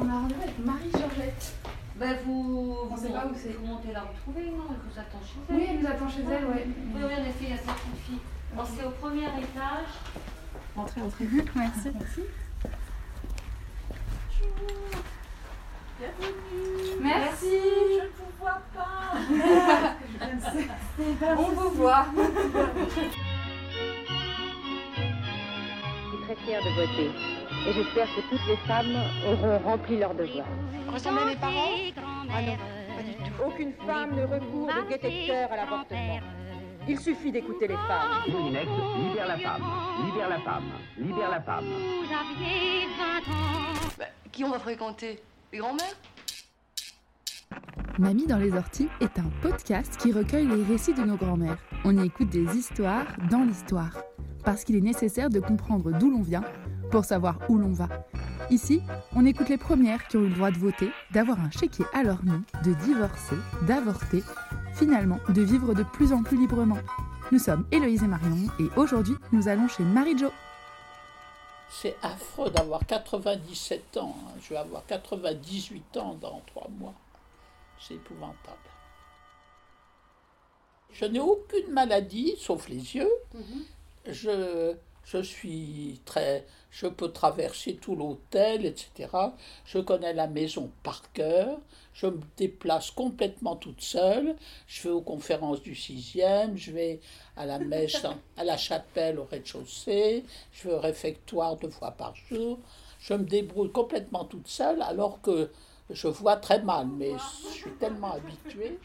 On a rendez-vous avec Marie-Georgette. Ben vous, On sait pas où c'est. Vous montez la retrouver, non Elle vous attend chez elle. Oui, elle nous attend chez elle, ouais. Oui, oui, en effet, il y a certaines filles. Bon, c'est au premier étage. Entrez, entrez. Merci. Merci. Merci. Je ne vous vois pas. On vous voit. Je suis très fière de voter. Et j'espère que toutes les femmes auront rempli leur devoir. Ressemblez à mes parents Ah non, pas du tout. Aucune femme ne recourt de cœur à l'avortement. Il suffit d'écouter les femmes. Moulinex, libère la femme, libère la femme, libère la femme. Bah, qui on va fréquenter? Les grands-mères? Mamie dans les orties est un podcast qui recueille les récits de nos grands-mères. On y écoute des histoires dans l'histoire. Parce qu'il est nécessaire de comprendre d'où l'on vient pour savoir où l'on va. Ici, on écoute les premières qui ont eu le droit de voter, d'avoir un chéquier à leur nom, de divorcer, d'avorter, finalement de vivre de plus en plus librement. Nous sommes Héloïse et Marion et aujourd'hui nous allons chez Marie-Jo. C'est affreux d'avoir 97 ans. hein. Je vais avoir 98 ans dans trois mois. C'est épouvantable. Je n'ai aucune maladie, sauf les yeux. Je, je suis très. Je peux traverser tout l'hôtel, etc. Je connais la maison par cœur. Je me déplace complètement toute seule. Je vais aux conférences du sixième. Je vais à la messe, à la chapelle au rez-de-chaussée. Je vais au réfectoire deux fois par jour. Je me débrouille complètement toute seule, alors que je vois très mal, mais je suis tellement habituée.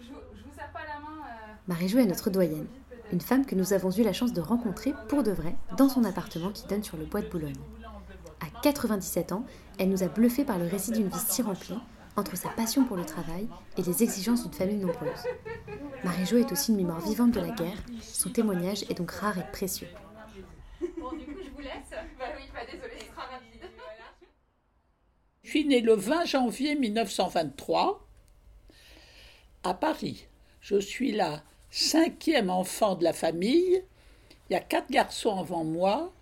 Je, je vous pas la main. euh, Marie-Jo est notre doyenne, une femme que nous avons eu la chance de rencontrer pour de vrai dans son appartement qui donne sur le bois de Boulogne. À 97 ans, elle nous a bluffés par le récit d'une vie si remplie, entre sa passion pour le travail et les exigences d'une famille nombreuse. Marie-Jo est aussi une mémoire vivante de la guerre, son témoignage est donc rare et précieux. Bon, du coup, je vous laisse. Bah oui, pas désolé, ce sera rapide. Je suis née le 20 janvier 1923 à Paris. Je suis la cinquième enfant de la famille. Il y a quatre garçons avant moi,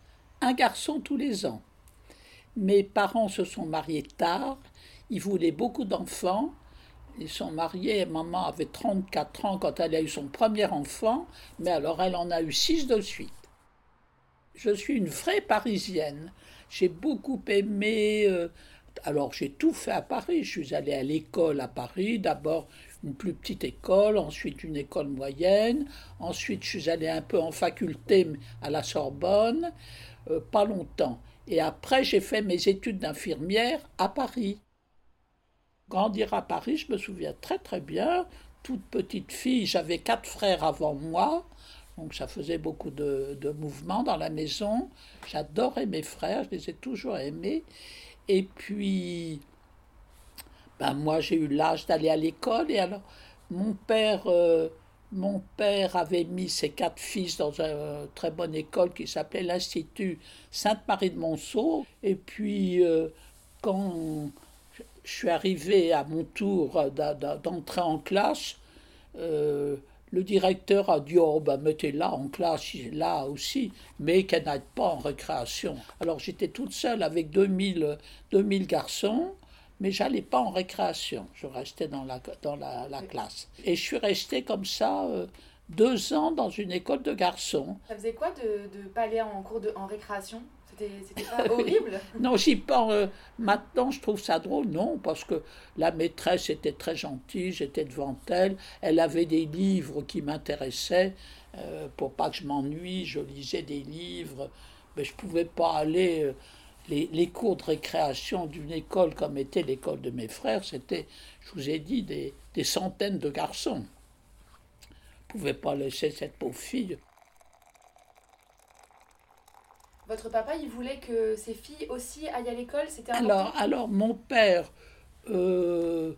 un garçon tous les ans. Mes parents se sont mariés tard. Ils voulaient beaucoup d'enfants. Ils sont mariés. Maman avait 34 ans quand elle a eu son premier enfant, mais alors elle en a eu six de suite. Je suis une vraie parisienne. J'ai beaucoup aimé. euh, alors j'ai tout fait à Paris. Je suis allée à l'école à Paris. D'abord une plus petite école, ensuite une école moyenne. Ensuite je suis allée un peu en faculté à la Sorbonne. euh, pas longtemps. Et après j'ai fait mes études d'infirmière à Paris. Grandir à Paris, je me souviens très très bien. Toute petite fille, j'avais quatre frères avant moi. Donc ça faisait beaucoup de, de mouvements dans la maison. J'adorais mes frères, je les ai toujours aimés. Et puis, ben moi j'ai eu l'âge d'aller à l'école. Et alors, mon père, euh, mon père avait mis ses quatre fils dans une très bonne école qui s'appelait l'Institut Sainte-Marie de Monceau. Et puis, euh, quand je suis arrivé à mon tour d'entrer en classe, euh, le directeur a dit Oh, ben mettez là en classe, là aussi, mais qu'elle n'aille pas en récréation. Alors j'étais toute seule avec 2000, 2000 garçons, mais j'allais pas en récréation. Je restais dans la, dans la, la classe. Et je suis restée comme ça euh, deux ans dans une école de garçons. Ça faisait quoi de ne pas aller en cours de, en récréation? C'était c'était pas horrible? Non, j'y pense. euh, maintenant, je trouve ça drôle. Non, parce que la maîtresse était très gentille, j'étais devant elle. Elle avait des livres qui m'intéressaient. euh, pour pas que je m'ennuie, je lisais des livres. Mais je pouvais pas aller. Les, les cours de récréation d'une école comme était l'école de mes frères, c'était, je vous ai dit, des, des centaines de garçons. Je pouvais pas laisser cette pauvre fille. Votre papa, il voulait que ses filles aussi aillent à l'école C'était alors, alors, mon père, euh,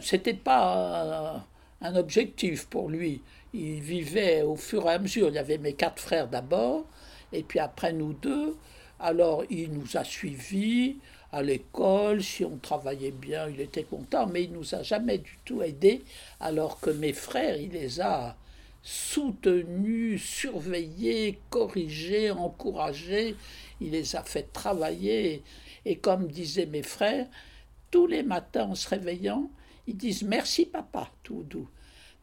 c'était pas un, un, objectif pour lui. Il vivait au fur et à mesure. Il y avait mes quatre frères d'abord, et puis après nous deux. Alors, il nous a suivis à l'école. Si on travaillait bien, il était content, mais il nous a jamais du tout aidés, alors que mes frères, il les a soutenus, surveillés, corrigés, encouragés. Il les a fait travailler. Et comme disaient mes frères, tous les matins en se réveillant, ils disent merci papa, tout doux.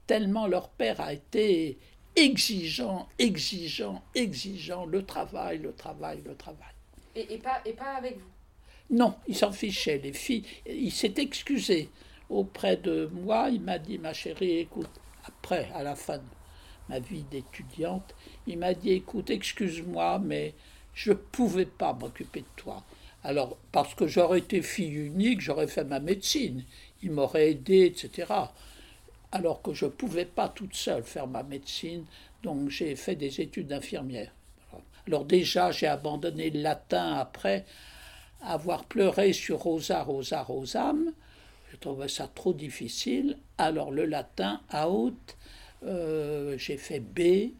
Tellement leur père a été exigeant, exigeant, exigeant, le travail, le travail, le travail. Et, pas, et pas avec vous? Non, il s'en fichait, les filles. Il s'est excusé auprès de moi, il m'a dit, ma chérie, écoute, après, à la fin de ma vie d'étudiante, il m'a dit, écoute, excuse-moi, mais je ne pouvais pas m'occuper de toi. Alors, parce que j'aurais été fille unique, j'aurais fait ma médecine, il m'aurait aidé, etc alors que je ne pouvais pas toute seule faire ma médecine, donc j'ai fait des études d'infirmière. Alors déjà, j'ai abandonné le latin après avoir pleuré sur Rosa, Rosa, Rosam. Je trouvais ça trop difficile. Alors le latin, à haute, euh, j'ai fait B.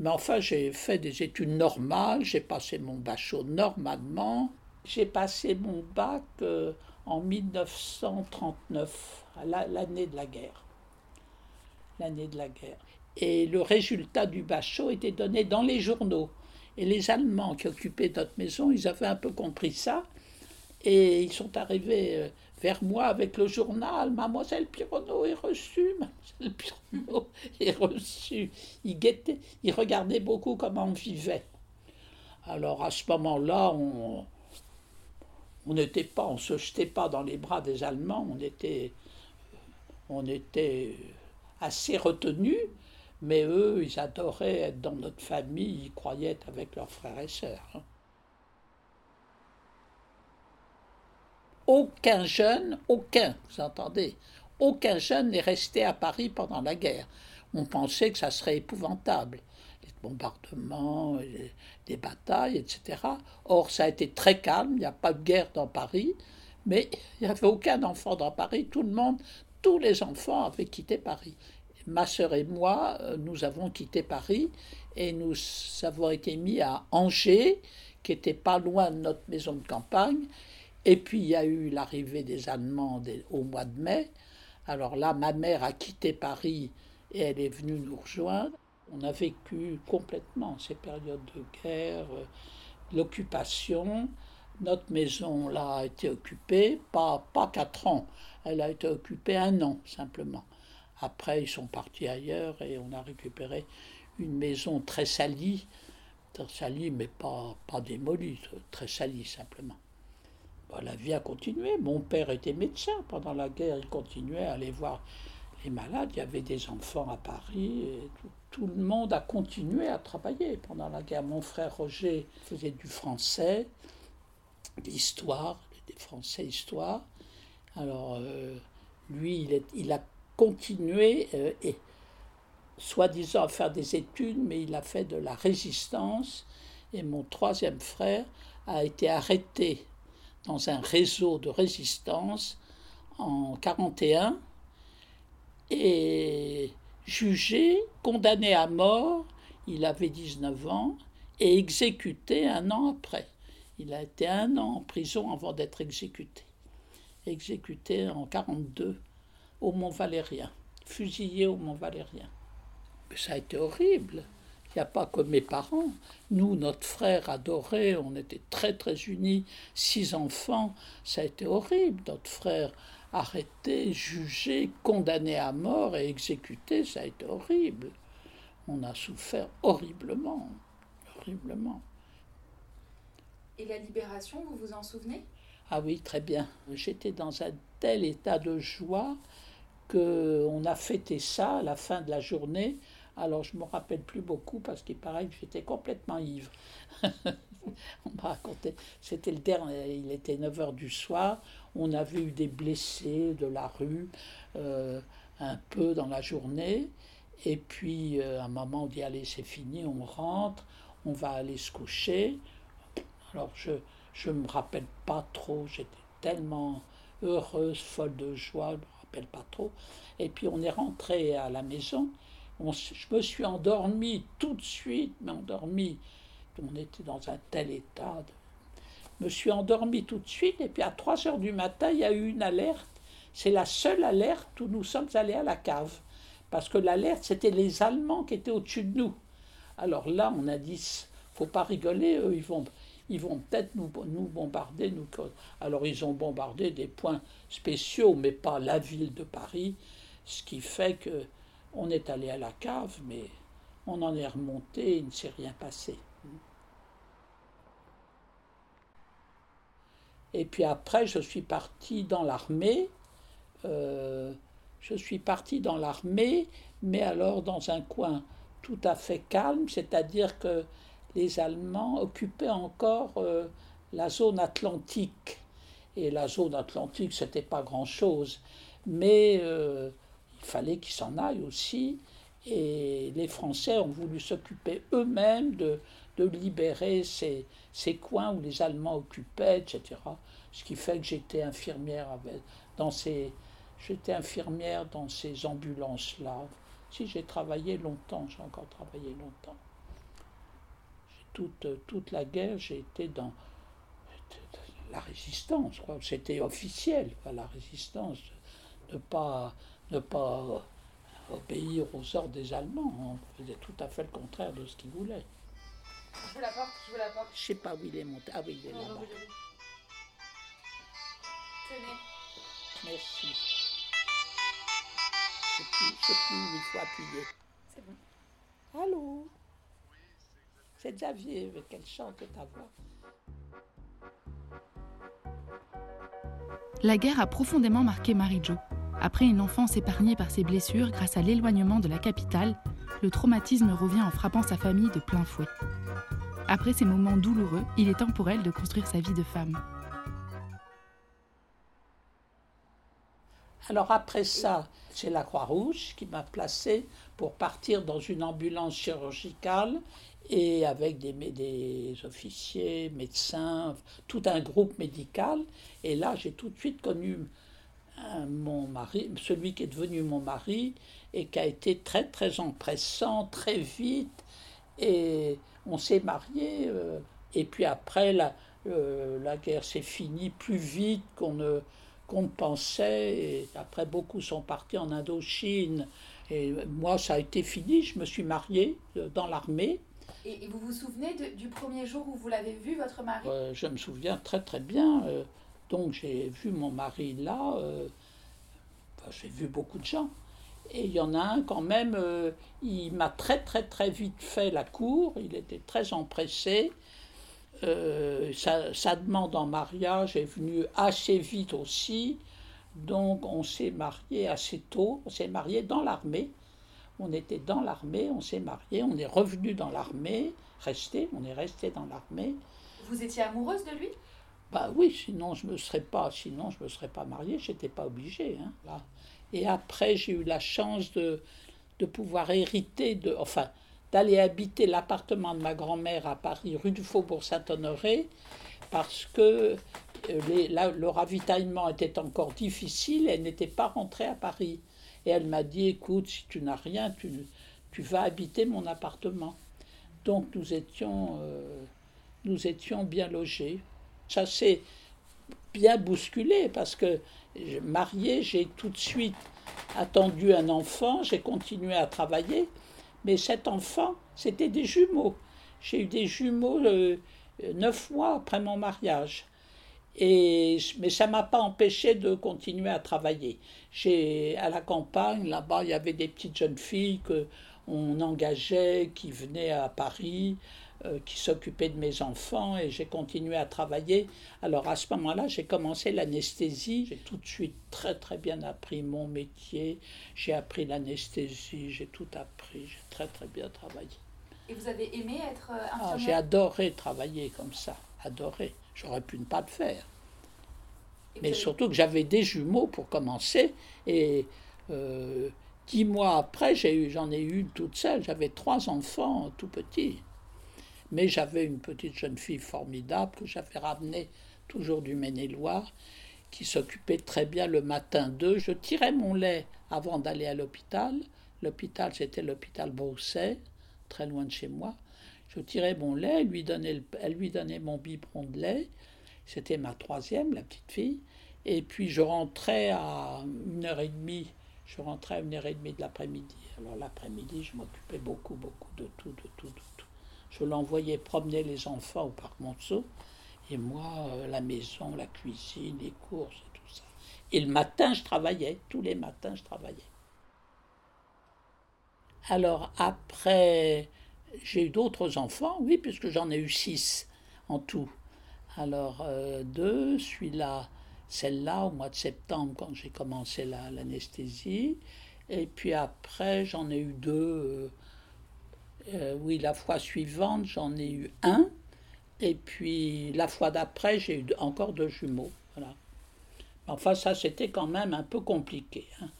Mais enfin, j'ai fait des études normales. J'ai passé mon bachot normalement. J'ai passé mon bac euh, en 1939, l'année de la guerre l'année de la guerre. Et le résultat du bachot était donné dans les journaux. Et les Allemands qui occupaient notre maison, ils avaient un peu compris ça. Et ils sont arrivés euh, vers moi avec le journal. Mademoiselle Pironneau est reçue. Mademoiselle Pironneau est reçue. Ils guettaient, ils regardaient beaucoup comment on vivait. Alors à ce moment-là, on n'était pas, se jetait pas dans les bras des Allemands. On était, on était assez retenus, mais eux, ils adoraient être dans notre famille, ils croyaient être avec leurs frères et sœurs. Hein. Aucun jeune, aucun, vous entendez, aucun jeune n'est resté à Paris pendant la guerre. On pensait que ça serait épouvantable, les bombardements, les, batailles, etc. Or, ça a été très calme, il n'y a pas de guerre dans Paris, mais il n'y avait aucun enfant dans Paris, tout le monde, tous les enfants avaient quitté Paris ma sœur et moi, euh, nous avons quitté Paris et nous avons été mis à Angers, qui était pas loin de notre maison de campagne. Et puis il y a eu l'arrivée des Allemands au mois de mai. Alors là, ma mère a quitté Paris et elle est venue nous rejoindre. On a vécu complètement ces périodes de guerre, euh, l'occupation. Notre maison là a été occupée, pas, pas quatre ans, elle a été occupée un an simplement. Après, ils sont partis ailleurs et on a récupéré une maison très salie, très salie mais pas, pas démolie, très salie simplement. la vie a continué. Mon père était médecin pendant la guerre, il continuait à aller voir les malades. Il y avait des enfants à Paris et tout, le monde a continué à travailler pendant la guerre. Mon frère Roger faisait du français, l'histoire, des français histoire. Alors, euh, lui, il, est, il a continué euh, et soi-disant à faire des études, mais il a fait de la résistance. Et mon troisième frère a été arrêté dans un réseau de résistance en 41 et jugé, condamné à mort, il avait 19 ans, et exécuté un an après. Il a été un an en prison avant d'être exécuté. Exécuté en 42 au Mont Valérien, fusillé au Mont Valérien. Mais ça a été horrible. Il n'y a pas que mes parents. Nous, notre frère adoré, on était très très unis, six enfants. Ça a été horrible. Notre frère arrêté, jugé, condamné à mort et exécuté, ça a été horrible. On a souffert horriblement, horriblement. Et la libération, vous vous en souvenez? Ah oui, très bien. J'étais dans un tel état de joie qu'on a fêté ça à la fin de la journée. Alors je ne me rappelle plus beaucoup parce qu'il paraît que j'étais complètement ivre. on m'a raconté, c'était le dernier, il était 9 h du soir, on avait eu des blessés de la rue euh, un peu dans la journée. Et puis euh, à un moment on dit allez c'est fini, on rentre, on va aller se coucher. Alors je ne me rappelle pas trop, j'étais tellement heureuse, folle de joie, pas trop. Et puis on est rentré à la maison, je me suis endormi tout de suite, mais endormi, on était dans un tel état. Je me suis endormi tout de suite, et puis à 3 heures du matin, il y a eu une alerte. C'est la seule alerte où nous sommes allés à la cave. Parce que l'alerte, c'était les Allemands qui étaient au-dessus de nous. Alors là, on a dit, faut pas rigoler, eux, ils vont, ils vont peut-être nous, bombarder. Alors ils ont bombardé des points spéciaux, mais pas la ville de Paris, ce qui fait que on est allé à la cave, mais on en est remonté, il ne s'est rien passé. Et puis après, je suis parti dans l'armée. Euh, je suis parti dans l'armée, mais alors dans un coin tout à fait calme, c'est-à-dire que les Allemands occupaient encore euh, la zone atlantique. Et la zone atlantique, c'était pas grand-chose. Mais euh, il fallait qu'ils s'en aillent aussi. Et les Français ont voulu s'occuper eux-mêmes de, libérer ces, ces, coins où les Allemands occupaient, etc. Ce qui fait que j'étais infirmière dans ces, j'étais infirmière dans ces ambulances-là. Si j'ai travaillé longtemps, j'ai encore travaillé longtemps. Toute, toute la guerre, j'ai été dans la résistance. C'était officiel, la résistance, ne pas ne pas obéir aux ordres des Allemands. On faisait tout à fait le contraire de ce qu'ils voulaient. Je vous la porte, je vous la porte. Je sais pas où il est monté. Ah oui, il est là-bas. Tenez. Merci. Je sais plus, je sais plus où il faut appuyer. C'est bon. Allô? C'est Xavier, avec quelle chante ta voix. La guerre a profondément marqué Marie-Jo. Après une enfance épargnée par ses blessures grâce à l'éloignement de la capitale, le traumatisme revient en frappant sa famille de plein fouet. Après ces moments douloureux, il est temps pour elle de construire sa vie de femme. Alors après ça, c'est la Croix-Rouge qui m'a placé pour partir dans une ambulance chirurgicale et avec des, officiers, médecins, tout un groupe médical. Et là, j'ai tout de suite connu mon mari, celui qui est devenu mon mari, et qui a été très très empressant, très vite, et on s'est mariés, euh, et puis après la, euh, la guerre s'est finie plus vite qu'on ne, qu'on pensait, après beaucoup sont partis en Indochine, et moi ça a été fini, je me suis marié euh, dans l'armée. Et, vous vous souvenez du premier jour où vous l'avez vu, votre mari? Je me souviens très très bien. Donc j'ai vu mon mari là, euh, j'ai vu beaucoup de gens. Et il y en a un quand même, euh, il m'a très très très vite fait la cour, il était très empressé. Euh, sa, demande en mariage est venue assez vite aussi. Donc on s'est marié assez tôt, on s'est marié dans l'armée. On était dans l'armée, on s'est marié, on est revenu dans l'armée, resté, on est resté dans l'armée. Vous étiez amoureuse de lui? Bah oui, sinon je me serais pas, sinon je me serais pas mariée, j'étais pas obligée. Hein, Et après, j'ai eu la chance de, de pouvoir hériter, de, enfin, d'aller habiter l'appartement de ma grand-mère à Paris, rue du Faubourg Saint-Honoré, parce que euh, les, le ravitaillement était encore difficile, elle n'était pas rentrée à Paris. Et elle m'a dit, écoute, si tu n'as rien, tu, tu vas habiter mon appartement. Donc nous étions, euh, nous étions bien logés. Ça s'est bien bousculé parce que marié, j'ai tout de suite attendu un enfant, j'ai continué à travailler, mais cet enfant, c'était des jumeaux. J'ai eu des jumeaux euh, neuf mois après mon mariage. Et, mais ça ne m'a pas empêché de continuer à travailler. J'ai, à la campagne, là-bas, il y avait des petites jeunes filles qu'on engageait, qui venaient à Paris. Euh, qui s'occupait de mes enfants et j'ai continué à travailler. Alors à ce moment-là, j'ai commencé l'anesthésie. J'ai tout de suite très très bien appris mon métier. J'ai appris l'anesthésie, j'ai tout appris. J'ai très très bien travaillé. Et vous avez aimé être euh, ah, infirmière? J'ai adoré travailler comme ça, adoré. J'aurais pu ne pas le faire. Mais surtout que j'avais des jumeaux pour commencer et euh, dix mois après, j'en ai, eu, ai eu toute seule. J'avais trois enfants tout petits. Mais j'avais une petite jeune fille formidable que j'avais ramenée toujours du Maine-et-Loire, qui s'occupait très bien le matin d'eux. Je tirais mon lait avant d'aller à l'hôpital. L'hôpital, c'était l'hôpital Brousset, très loin de chez moi. Je tirais mon lait, elle lui donnait, elle lui donnait mon biberon de lait. C'était ma troisième, la petite fille. Et puis je rentrais à une heure et demie. Je rentrais à une heure et demie de l'après-midi. Alors l'après-midi, je m'occupais beaucoup, beaucoup de tout, de tout, de tout. Je l'envoyais promener les enfants au parc Monceau. Et moi, euh, la maison, la cuisine, les courses et tout ça. Et le matin, je travaillais. Tous les matins, je travaillais. Alors après, j'ai eu d'autres enfants, oui, puisque j'en ai eu six en tout. Alors euh, deux, celui-là, celle-là au mois de septembre quand j'ai commencé l'anesthésie. et puis après, j'en ai eu deux. Euh, euh, oui, la fois suivante, j'en ai eu un. Et puis la fois d'après, j'ai eu encore deux jumeaux. Voilà. Enfin, ça, c'était quand même un peu compliqué. Hein.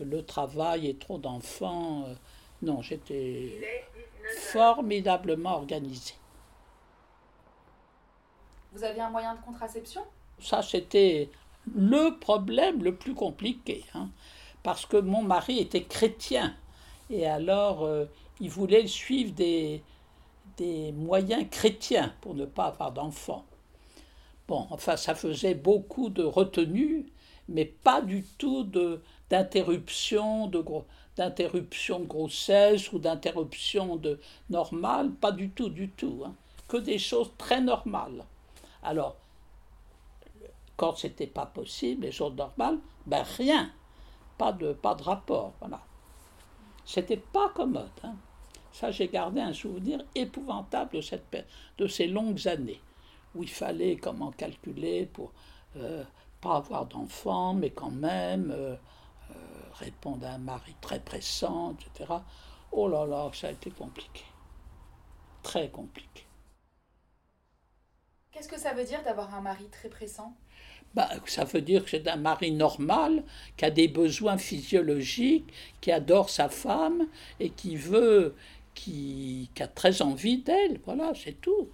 Le travail et trop d'enfants. non, j'étais formidablement organisé. Vous aviez un moyen de contraception? Ça, c'était le problème le plus compliqué, hein, parce que mon mari était chrétien, et alors euh, il voulait suivre des, des moyens chrétiens pour ne pas avoir d'enfants. Bon, enfin, ça faisait beaucoup de retenue, mais pas du tout de d'interruption de, d'interruption grossesse ou d'interruption de normale, pas du tout, du tout. Hein. Que des choses très normales. Alors, quand c'était pas possible, les choses normales, ben rien, pas de, pas de rapport, voilà. C'était pas commode. Hein. Ça, j'ai gardé un souvenir épouvantable de, cette, de ces longues années, où il fallait comment calculer pour euh, pas avoir d'enfants, mais quand même euh, euh, répondre à un mari très pressant, etc. Oh là là, ça a été compliqué. Très compliqué. Qu'est-ce que ça veut dire d'avoir un mari très pressant? Bah, ça veut dire que c'est un mari normal, qui a des besoins physiologiques, qui adore sa femme et qui veut, qui, a très envie d'elle. Voilà, c'est tout.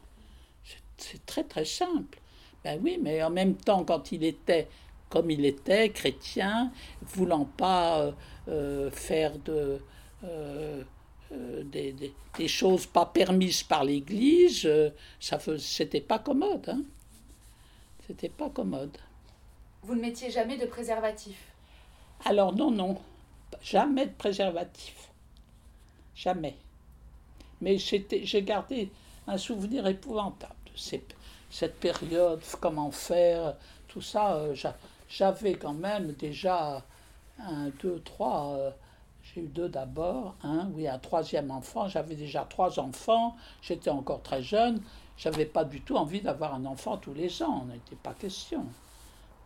C'est très très simple. Ben oui, mais en même temps, quand il était comme il était, chrétien, voulant pas euh, euh, faire de, euh, des, des, choses pas permises par l'Église, ça c'était pas commode. Hein. C'était pas commode. Vous ne mettiez jamais de préservatif? Alors non, non, jamais de préservatif. Jamais. Mais j'ai gardé un souvenir épouvantable de cette période, comment faire, tout ça. J'avais quand même déjà un, deux, trois. Euh, j'ai eu deux d'abord, un, oui, un troisième enfant. J'avais déjà trois enfants. J'étais encore très jeune. J'avais pas du tout envie d'avoir un enfant tous les ans. N'était pas question.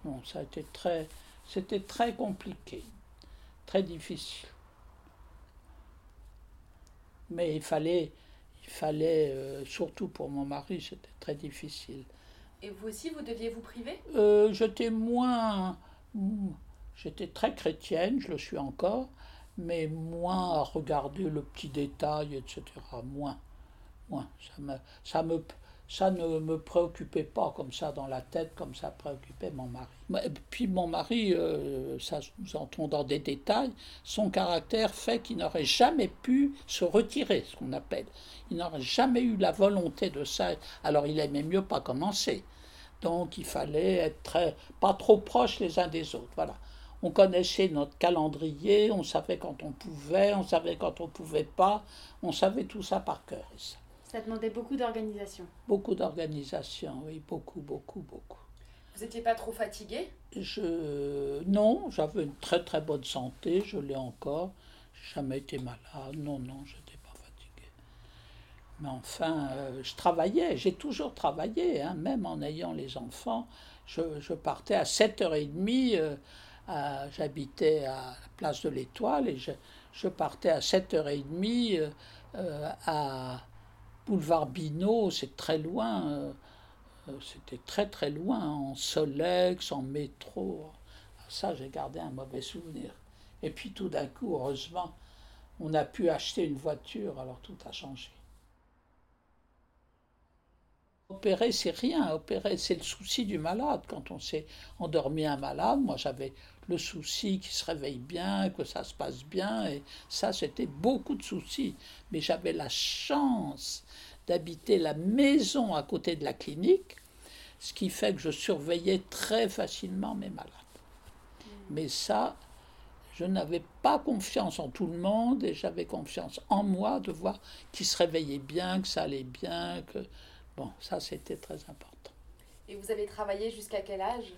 Non, ça a été très, c'était très compliqué, très difficile. Mais il fallait, il fallait, euh, surtout pour mon mari, c'était très difficile. Et vous aussi, vous deviez vous priver? Euh, J'étais moins. J'étais très chrétienne, je le suis encore, mais moins à regarder le petit détail, etc. Moins. Moins. Ça me, ça me, ça ne me préoccupait pas comme ça dans la tête, comme ça préoccupait mon mari. Puis mon mari, euh, ça nous entrons dans des détails, son caractère fait qu'il n'aurait jamais pu se retirer, ce qu'on appelle. Il n'aurait jamais eu la volonté de ça, alors il aimait mieux pas commencer. Donc il fallait être pas trop proches les uns des autres. Voilà. On connaissait notre calendrier, on savait quand on pouvait, on savait quand on pouvait pas, on savait tout ça par cœur. Ça demandait beaucoup d'organisation. Beaucoup d'organisation, oui, beaucoup, beaucoup, beaucoup. Vous n'étiez pas trop fatigué? Je non, j'avais une très très bonne santé, je l'ai encore. Jamais été malade. Non, non, je n'étais pas fatigué. Mais enfin, euh, je travaillais, j'ai toujours travaillé, hein, même en ayant les enfants. Je, partais à 7h30, euh, j'habitais à la place de l'Étoile, et je, partais à 7h30 euh, à boulevard Binot, c'est très loin. Euh, euh, c'était très très loin, en Solex, en métro. Ça, j'ai gardé un mauvais souvenir. Et puis tout d'un coup, heureusement, on a pu acheter une voiture, alors tout a changé. Opérer, c'est rien. Opérer, c'est le souci du malade. Quand on s'est endormi un malade, moi j'avais le souci qu'il se réveille bien, que ça se passe bien, et ça c'était beaucoup de soucis. Mais j'avais la chance d'habiter la maison à côté de la clinique, ce qui fait que je surveillais très facilement mes malades. Mais ça, je n'avais pas confiance en tout le monde et j'avais confiance en moi de voir qu'il se réveillait bien, que ça allait bien, que bon, ça c'était très important. Et vous avez travaillé jusqu'à quel âge?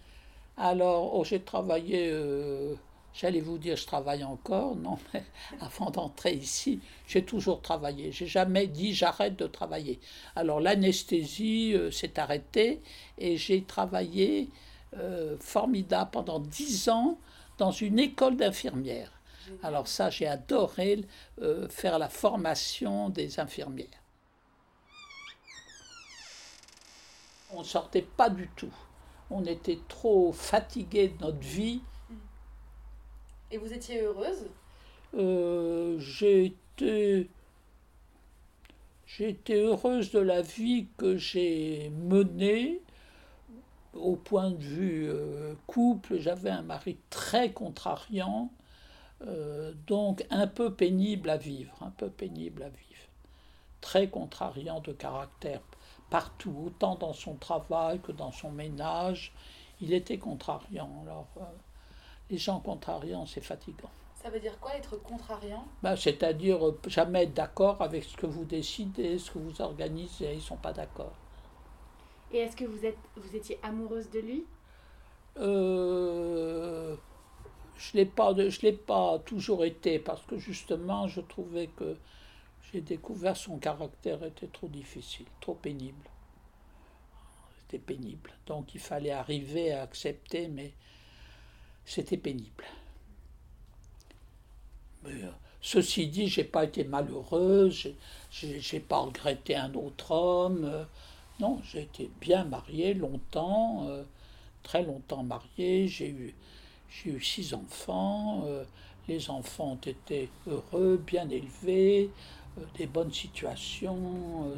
Alors, oh, j'ai travaillé, euh, j'allais vous dire, je travaille encore, non, mais avant d'entrer ici, j'ai toujours travaillé. J'ai jamais dit j'arrête de travailler. Alors, l'anesthésie euh, s'est arrêtée et j'ai travaillé euh, formidable pendant dix ans dans une école d'infirmières. Alors ça, j'ai adoré euh, faire la formation des infirmières. On ne sortait pas du tout. On était trop fatigués de notre vie. Et vous étiez heureuse? Euh, J'étais heureuse de la vie que j'ai menée au point de vue euh, couple, j'avais un mari très contrariant, euh, donc un peu pénible à vivre, un peu pénible à vivre. Très contrariant de caractère partout, autant dans son travail que dans son ménage. Il était contrariant. Alors, euh, les gens contrariants, c'est fatigant. Ça veut dire quoi être contrariant? Ben, C'est-à-dire jamais être d'accord avec ce que vous décidez, ce que vous organisez, ils ne sont pas d'accord. Et est-ce que vous, êtes, vous étiez amoureuse de lui? Euh, Je ne l'ai pas toujours été parce que justement je trouvais que j'ai découvert son caractère était trop difficile, trop pénible. C'était pénible. Donc il fallait arriver à accepter, mais c'était pénible. Euh, ceci dit, j'ai pas été malheureuse, j'ai pas regretté un autre homme. Euh, non, j'ai été bien mariée longtemps, euh, très longtemps mariée. J'ai eu, six enfants. Les enfants ont été heureux, bien élevés, des bonnes situations,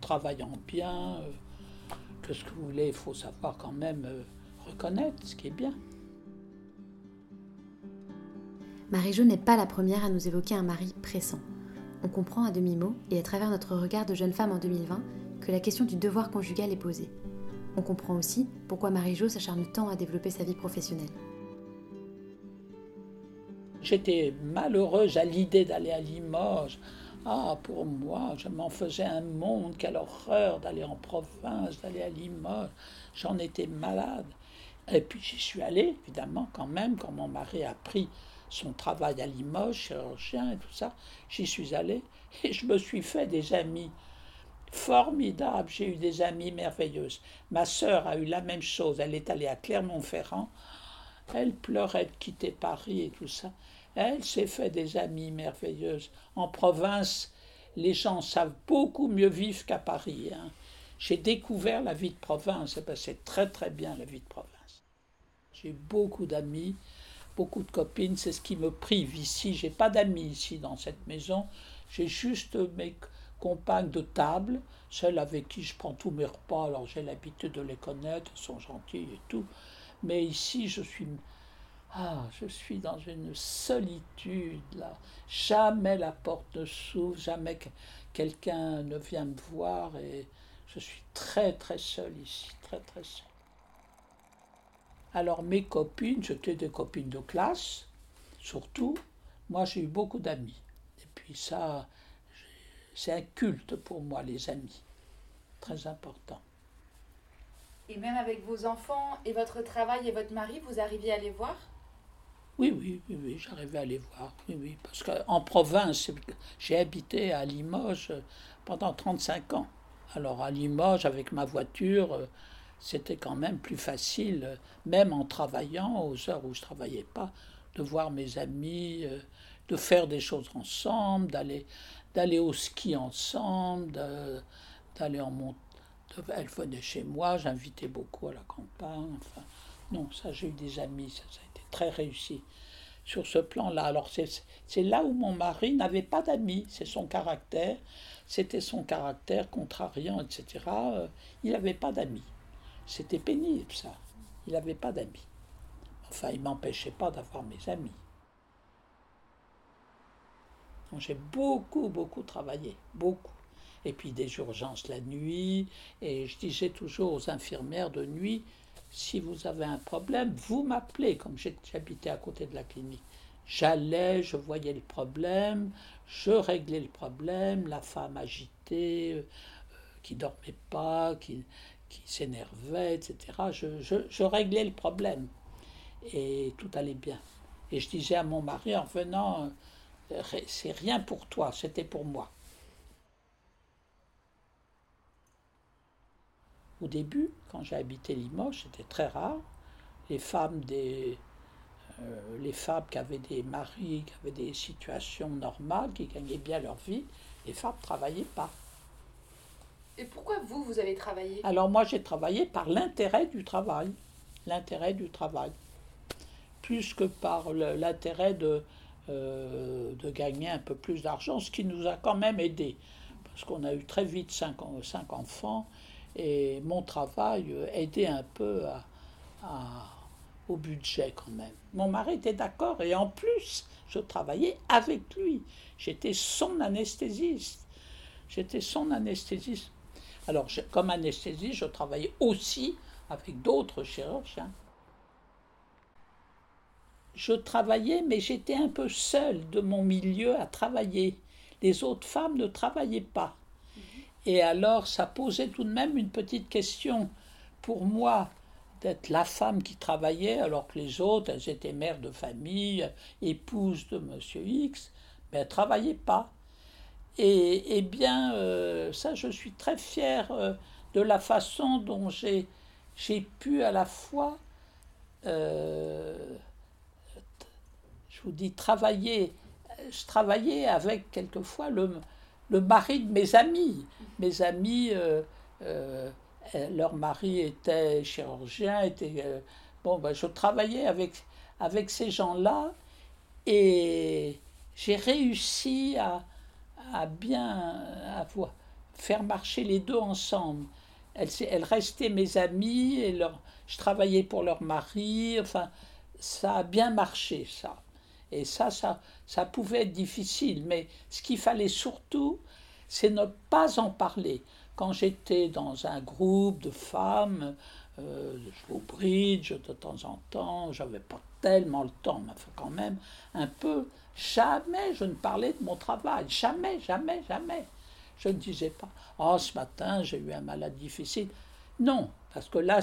travaillant bien. Qu'est-ce que vous voulez Il faut savoir quand même reconnaître ce qui est bien. Marie-Jo n'est pas la première à nous évoquer un mari pressant. On comprend à demi-mot, et à travers notre regard de jeune femme en 2020, que la question du devoir conjugal est posée. On comprend aussi pourquoi Marie-Jo s'acharne tant à développer sa vie professionnelle. J'étais malheureuse à l'idée d'aller à Limoges. Ah, pour moi, je m'en faisais un monde, quelle horreur d'aller en province, d'aller à Limoges. J'en étais malade. Et puis j'y suis allée, évidemment, quand même, quand mon mari a pris son travail à Limoges, chirurgien et tout ça. J'y suis allée et je me suis fait des amis formidable. J'ai eu des amies merveilleuses. Ma sœur a eu la même chose. Elle est allée à Clermont-Ferrand. Elle pleurait de quitter Paris et tout ça. Elle s'est fait des amies merveilleuses. En province, les gens savent beaucoup mieux vivre qu'à Paris. Hein. J'ai découvert la vie de province. Eh ben, c'est très très bien la vie de province. J'ai beaucoup d'amis, beaucoup de copines. C'est ce qui me prive ici. J'ai pas d'amis ici dans cette maison. J'ai juste mes compagne de table, celle avec qui je prends tous mes repas, alors j'ai l'habitude de les connaître, elles sont gentilles et tout. Mais ici, je suis, ah, je suis dans une solitude là. Jamais la porte ne s'ouvre, jamais quelqu'un ne vient me voir et je suis très très seule ici, très très seule. Alors mes copines, j'étais des copines de classe, surtout. Moi, j'ai eu beaucoup d'amis. Et puis ça, c'est un culte pour moi, les amis. Très important. Et même avec vos enfants et votre travail et votre mari, vous arriviez à les voir? Oui, oui, oui, oui j'arrivais à les voir. Oui, oui, parce qu'en province, j'ai habité à Limoges pendant 35 ans. Alors à Limoges, avec ma voiture, c'était quand même plus facile, même en travaillant aux heures où je ne travaillais pas, de voir mes amis, de faire des choses ensemble, d'aller d'aller au ski ensemble, d'aller en montagne. Elle venait chez moi, j'invitais beaucoup à la campagne. Enfin, non, ça, j'ai eu des amis, ça, a été très réussi. sur ce plan-là. Alors c'est là où mon mari n'avait pas d'amis, c'est son caractère, c'était son caractère contrariant, etc. Euh, il n'avait pas d'amis. C'était pénible ça, il n'avait pas d'amis. Enfin, il m'empêchait pas d'avoir mes amis. J'ai beaucoup, beaucoup travaillé, beaucoup. Et puis des urgences la nuit, et je disais toujours aux infirmières de nuit, si vous avez un problème, vous m'appelez, comme j'habitais à côté de la clinique. J'allais, je voyais le problème, je réglais le problème, la femme agitée, euh, qui dormait pas, qui, qui s'énervait, etc. Je, réglais le problème et tout allait bien. Et je disais à mon mari en venant, euh, c'est rien pour toi, c'était pour moi. Au début, quand j'ai habité Limoges, c'était très rare. Les femmes des, euh, les femmes qui avaient des maris, qui avaient des situations normales, qui gagnaient bien leur vie, les femmes ne travaillaient pas. Et pourquoi vous, vous avez travaillé? Alors moi, j'ai travaillé par l'intérêt du travail. L'intérêt du travail. Plus que par l'intérêt de, euh, de gagner un peu plus d'argent, ce qui nous a quand même aidé. Parce qu'on a eu très vite cinq, cinq enfants et mon travail aidait un peu au budget quand même. Mon mari était d'accord et en plus, je travaillais avec lui. J'étais son anesthésiste. J'étais son anesthésiste. Alors, comme anesthésiste, je travaillais aussi avec d'autres chirurgiens. Je travaillais, mais j'étais un peu seule de mon milieu à travailler. Les autres femmes ne travaillaient pas. Et alors, ça posait tout de même une petite question pour moi d'être la femme qui travaillait, alors que les autres, elles étaient mères de famille, épouses de Monsieur X, mais elles ne travaillaient pas. Et, bien, euh, ça, je suis très fière euh, de la façon dont j'ai, pu à la fois, euh, je vous dis, travailler. Je travaillais avec quelquefois le, le mari de mes amis. Mes amis, euh, euh, leur mari était chirurgien, était, euh, bon, ben, je travaillais avec, avec ces gens-là et j'ai réussi à, à bien faire marcher les deux ensemble. Elles, elles restaient mes amies, et je travaillais pour leur mari, enfin, ça a bien marché, ça. Et ça, ça, ça pouvait être difficile, mais ce qu'il fallait surtout, c'est ne pas en parler. Quand j'étais dans un groupe de femmes, je jouais au bridge de temps en temps, j'avais pas tellement le temps, mais quand même un peu. Jamais je ne parlais de mon travail, jamais, jamais, jamais. Je ne disais pas, oh ce matin j'ai eu un malade difficile. Non, parce que là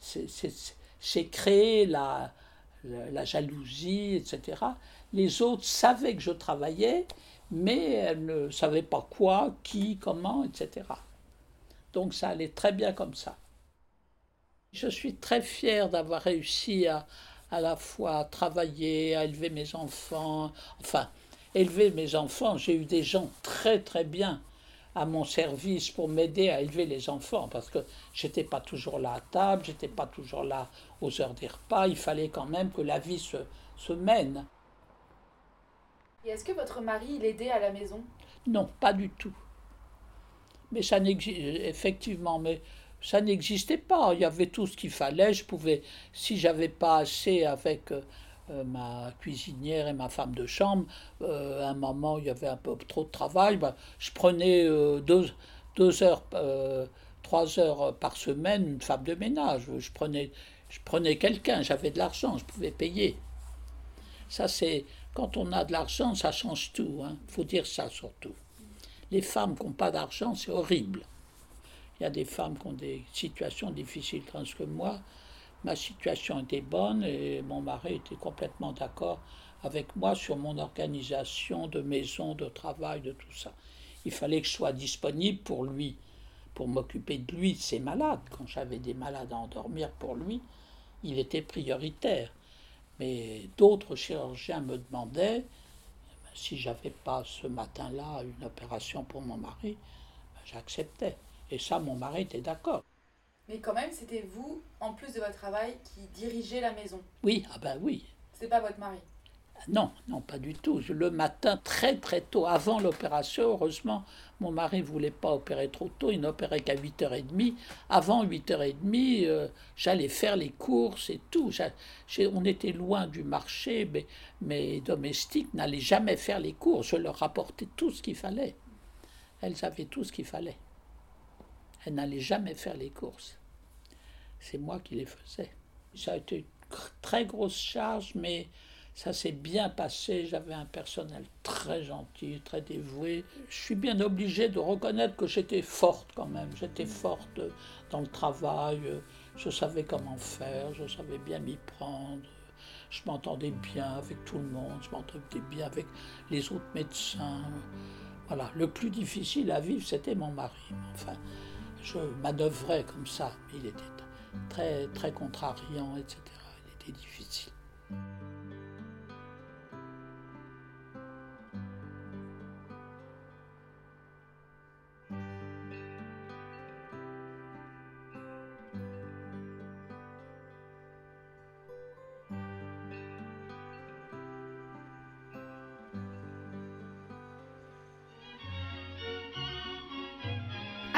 c'est créer la, la, jalousie, etc. Les autres savaient que je travaillais, mais elles ne savaient pas quoi, qui, comment, etc. Donc ça allait très bien comme ça. Je suis très fière d'avoir réussi à à la fois travailler, à élever mes enfants, enfin, élever mes enfants. J'ai eu des gens très très bien à mon service pour m'aider à élever les enfants parce que j'étais pas toujours là à table, j'étais pas toujours là aux heures des repas, il fallait quand même que la vie se, se mène. Et est-ce que votre mari l'aidait à la maison? Non, pas du tout. Mais ça n'existe effectivement, mais ça n'existait pas. Il y avait tout ce qu'il fallait. Je pouvais, si j'avais pas assez avec euh, euh, ma cuisinière et ma femme de chambre, euh, à un moment il y avait un peu trop de travail, ben, je prenais deux, deux, heures, trois heures par semaine une femme de ménage. Je prenais, je prenais quelqu'un, j'avais de l'argent, je pouvais payer. Ça c'est quand on a de l'argent, ça change tout. Il hein. faut dire ça surtout. Les femmes qui n'ont pas d'argent, c'est horrible. Il y a des femmes qui ont des situations difficiles, tandis que moi, ma situation était bonne et mon mari était complètement d'accord avec moi sur mon organisation de maison, de travail, de tout ça. Il fallait que je sois disponible pour lui, pour m'occuper de lui, de ses malades. Quand j'avais des malades à endormir pour lui, il était prioritaire. Mais d'autres chirurgiens me demandaient si j'avais pas ce matin-là une opération pour mon mari, ben, j'acceptais. Et ça, mon mari était d'accord. Mais quand même, c'était vous, en plus de votre travail, qui dirigez la maison. Oui, ah ben oui. C'est pas votre mari. Non, non, pas du tout. Le matin, très très tôt, avant l'opération, heureusement, mon mari ne voulait pas opérer trop tôt, il n'opérait qu'à 8h30. Avant 8h30, euh, j'allais faire les courses et tout. on était loin du marché, mais mes domestiques n'allaient jamais faire les courses. Je leur rapportais tout ce qu'il fallait. Elles avaient tout ce qu'il fallait. Elles n'allaient jamais faire les courses. C'est moi qui les faisais. Ça a été une très grosse charge, mais ça s'est bien passé. J'avais un personnel très gentil, très dévoué. Je suis bien obligé de reconnaître que j'étais forte quand même. J'étais forte dans le travail. Je savais comment faire. Je savais bien m'y prendre. Je m'entendais bien avec tout le monde. Je m'entendais bien avec les autres médecins. Voilà. Le plus difficile à vivre, c'était mon mari. Enfin, je manœuvrais comme ça. Il était très, très contrariant, etc. Il était difficile.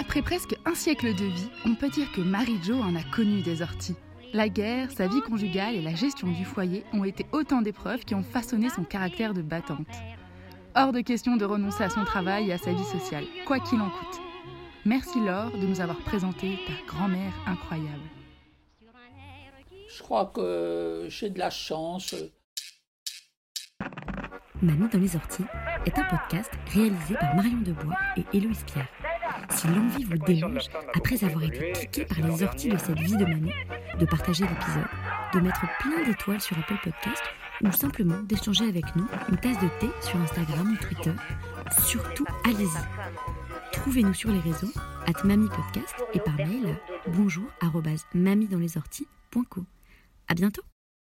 Après presque un siècle de vie, on peut dire que Marie-Jo en a connu des orties. La guerre, sa vie conjugale et la gestion du foyer ont été autant d'épreuves qui ont façonné son caractère de battante. Hors de question de renoncer à son travail et à sa vie sociale, quoi qu'il en coûte. Merci Laure de nous avoir présenté ta grand-mère incroyable. Je crois que j'ai de la chance. Mamie dans les orties est un podcast réalisé par Marion Debois et Héloïse Pierre. Si l'envie vous démange, après avoir été piqué par les orties de cette vie de mamie, de partager l'épisode, de mettre plein d'étoiles sur Apple Podcast ou simplement d'échanger avec nous une tasse de thé sur Instagram ou Twitter, surtout allez-y. Trouvez-nous sur les réseaux, at Podcast et par mail bonjour À bientôt